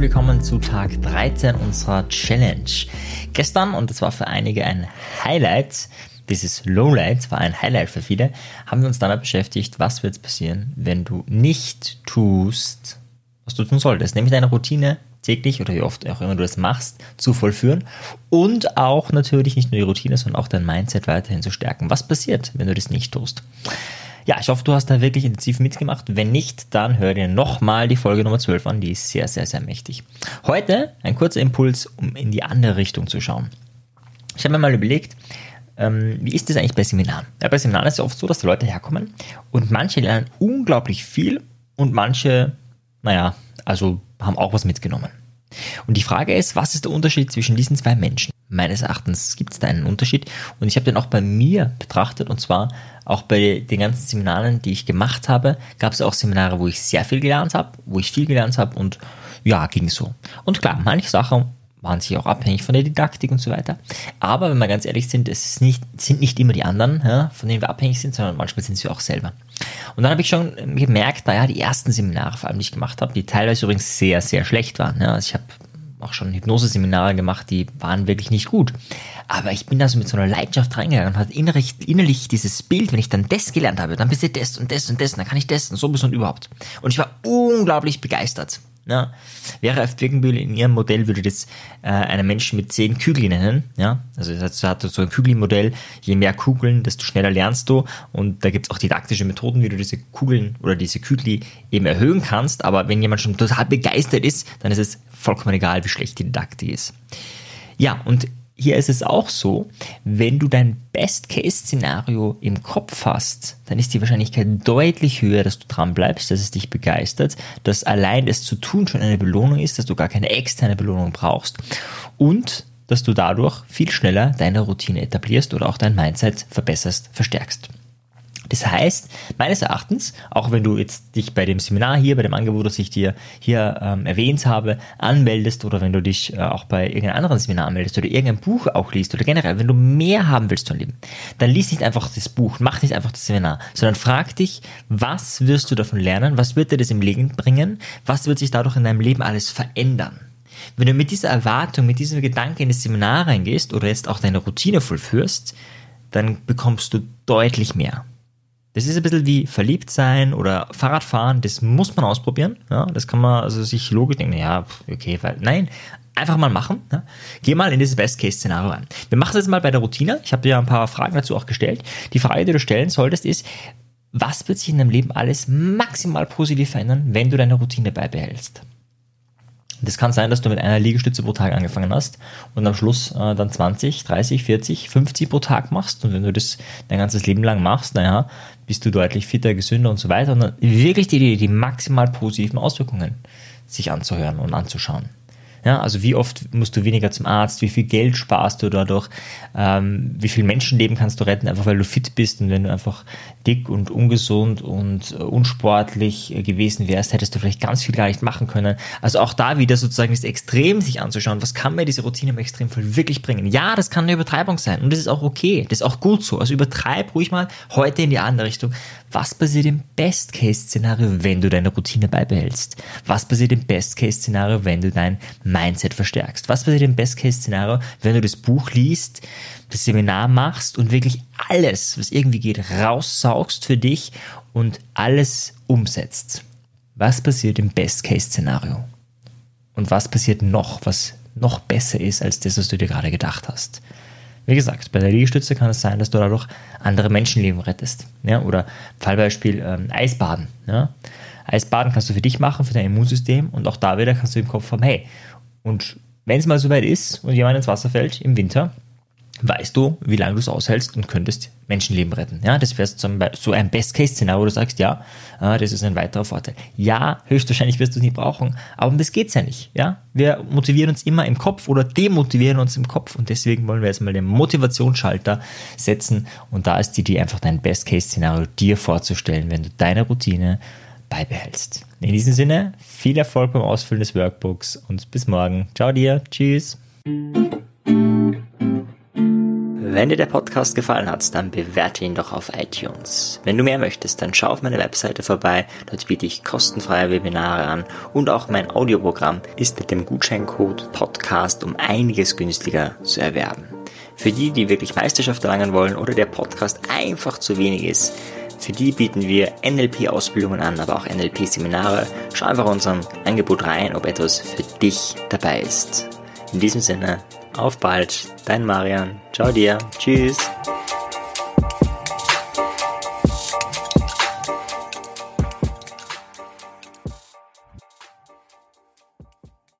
willkommen zu Tag 13 unserer Challenge. Gestern, und das war für einige ein Highlight, dieses Lowlight war ein Highlight für viele, haben wir uns damit beschäftigt, was wird passieren, wenn du nicht tust, was du tun solltest, nämlich deine Routine täglich oder wie oft auch immer du das machst, zu vollführen und auch natürlich nicht nur die Routine, sondern auch dein Mindset weiterhin zu stärken. Was passiert, wenn du das nicht tust? Ja, ich hoffe, du hast da wirklich intensiv mitgemacht. Wenn nicht, dann hör dir nochmal die Folge Nummer 12 an. Die ist sehr, sehr, sehr mächtig. Heute ein kurzer Impuls, um in die andere Richtung zu schauen. Ich habe mir mal überlegt, ähm, wie ist das eigentlich bei Seminaren? Ja, bei Seminaren ist es oft so, dass die Leute herkommen und manche lernen unglaublich viel und manche, naja, also haben auch was mitgenommen. Und die Frage ist, was ist der Unterschied zwischen diesen zwei Menschen? Meines Erachtens gibt es da einen Unterschied und ich habe den auch bei mir betrachtet und zwar auch bei den ganzen Seminaren, die ich gemacht habe, gab es auch Seminare, wo ich sehr viel gelernt habe, wo ich viel gelernt habe und ja, ging so. Und klar, manche Sachen waren sich auch abhängig von der Didaktik und so weiter. Aber wenn wir ganz ehrlich sind, es nicht, sind nicht immer die anderen, ja, von denen wir abhängig sind, sondern manchmal sind wir auch selber. Und dann habe ich schon gemerkt, naja, die ersten Seminare vor allem, die ich gemacht habe, die teilweise übrigens sehr, sehr schlecht waren. Ja. Also ich habe auch schon Hypnose-Seminare gemacht, die waren wirklich nicht gut. Aber ich bin da so mit so einer Leidenschaft reingegangen und hatte innerlich, innerlich dieses Bild, wenn ich dann das gelernt habe, dann bist du das und das und das, und dann kann ich das und so bis und überhaupt. Und ich war unglaublich begeistert. Ja. Vera F. Birkenbühl in ihrem Modell würde das äh, einen Menschen mit zehn Kügeln nennen. Ja. Also das hat so ein Kügelmodell. Je mehr Kugeln, desto schneller lernst du. Und da gibt es auch didaktische Methoden, wie du diese Kugeln oder diese Kügel eben erhöhen kannst. Aber wenn jemand schon total begeistert ist, dann ist es vollkommen egal, wie schlecht die Didaktik ist. Ja, und hier ist es auch so, wenn du dein Best-Case-Szenario im Kopf hast, dann ist die Wahrscheinlichkeit deutlich höher, dass du dran bleibst, dass es dich begeistert, dass allein das zu tun schon eine Belohnung ist, dass du gar keine externe Belohnung brauchst und dass du dadurch viel schneller deine Routine etablierst oder auch dein Mindset verbesserst, verstärkst. Das heißt, meines Erachtens, auch wenn du jetzt dich bei dem Seminar hier, bei dem Angebot, das ich dir hier ähm, erwähnt habe, anmeldest oder wenn du dich äh, auch bei irgendeinem anderen Seminar anmeldest oder irgendein Buch auch liest oder generell, wenn du mehr haben willst von Leben, dann liest nicht einfach das Buch, mach nicht einfach das Seminar, sondern frag dich, was wirst du davon lernen, was wird dir das im Leben bringen, was wird sich dadurch in deinem Leben alles verändern. Wenn du mit dieser Erwartung, mit diesem Gedanke in das Seminar reingehst oder jetzt auch deine Routine vollführst, dann bekommst du deutlich mehr. Das ist ein bisschen wie verliebt sein oder Fahrradfahren, das muss man ausprobieren. Ja, das kann man also sich logisch denken, ja, okay, weil, nein, einfach mal machen. Ja. Geh mal in dieses Best-Case-Szenario rein. Wir machen es jetzt mal bei der Routine. Ich habe dir ein paar Fragen dazu auch gestellt. Die Frage, die du stellen solltest, ist, was wird sich in deinem Leben alles maximal positiv verändern, wenn du deine Routine beibehältst? Das kann sein, dass du mit einer Liegestütze pro Tag angefangen hast und am Schluss äh, dann 20, 30, 40, 50 pro Tag machst. Und wenn du das dein ganzes Leben lang machst, naja, bist du deutlich fitter, gesünder und so weiter. Und dann wirklich die, die maximal positiven Auswirkungen sich anzuhören und anzuschauen. Ja, also wie oft musst du weniger zum Arzt, wie viel Geld sparst du dadurch, ähm, wie viel Menschenleben kannst du retten, einfach weil du fit bist und wenn du einfach dick und ungesund und äh, unsportlich äh, gewesen wärst, hättest du vielleicht ganz viel gar nicht machen können. Also auch da wieder sozusagen das Extrem sich anzuschauen, was kann mir diese Routine im Extremfall wirklich bringen? Ja, das kann eine Übertreibung sein und das ist auch okay, das ist auch gut so. Also übertreib ruhig mal heute in die andere Richtung. Was passiert im Best-Case-Szenario, wenn du deine Routine beibehältst? Was passiert im Best-Case-Szenario, wenn du dein Mindset verstärkst? Was passiert im Best-Case-Szenario, wenn du das Buch liest, das Seminar machst und wirklich alles, was irgendwie geht, raussaugst für dich und alles umsetzt? Was passiert im Best-Case-Szenario? Und was passiert noch, was noch besser ist als das, was du dir gerade gedacht hast? Wie gesagt, bei der Liegestütze kann es sein, dass du dadurch andere Menschenleben rettest. Ja? Oder Fallbeispiel ähm, Eisbaden. Ja? Eisbaden kannst du für dich machen, für dein Immunsystem und auch da wieder kannst du im Kopf haben, hey, und wenn es mal soweit ist und jemand ins Wasser fällt im Winter, weißt du, wie lange du es aushältst und könntest Menschenleben retten. Ja, das wäre so ein Best-Case-Szenario, wo du sagst, ja, äh, das ist ein weiterer Vorteil. Ja, höchstwahrscheinlich wirst du es nie brauchen, aber um das geht's ja nicht. Ja, wir motivieren uns immer im Kopf oder demotivieren uns im Kopf und deswegen wollen wir jetzt mal den Motivationsschalter setzen und da ist die Idee einfach dein Best-Case-Szenario dir vorzustellen, wenn du deine Routine beibehältst. In diesem Sinne, viel Erfolg beim Ausfüllen des Workbooks und bis morgen. Ciao dir, tschüss. Wenn dir der Podcast gefallen hat, dann bewerte ihn doch auf iTunes. Wenn du mehr möchtest, dann schau auf meine Webseite vorbei. Dort biete ich kostenfreie Webinare an und auch mein Audioprogramm ist mit dem Gutscheincode Podcast um einiges günstiger zu erwerben. Für die, die wirklich Meisterschaft erlangen wollen oder der Podcast einfach zu wenig ist, für die bieten wir NLP-Ausbildungen an, aber auch NLP-Seminare. Schau einfach unserem Angebot rein, ob etwas für dich dabei ist. In diesem Sinne, auf bald, dein Marian. Ciao dir. Tschüss.